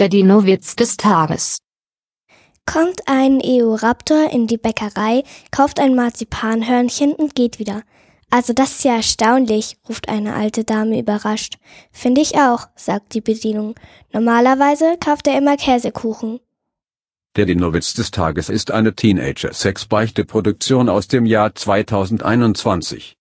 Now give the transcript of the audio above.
Der Dino-Witz des Tages. Kommt ein Eoraptor in die Bäckerei, kauft ein Marzipanhörnchen und geht wieder. Also das ist ja erstaunlich, ruft eine alte Dame überrascht. Finde ich auch, sagt die Bedienung. Normalerweise kauft er immer Käsekuchen. Der Dinowitz des Tages ist eine Teenager-Sex-Beichte-Produktion aus dem Jahr 2021.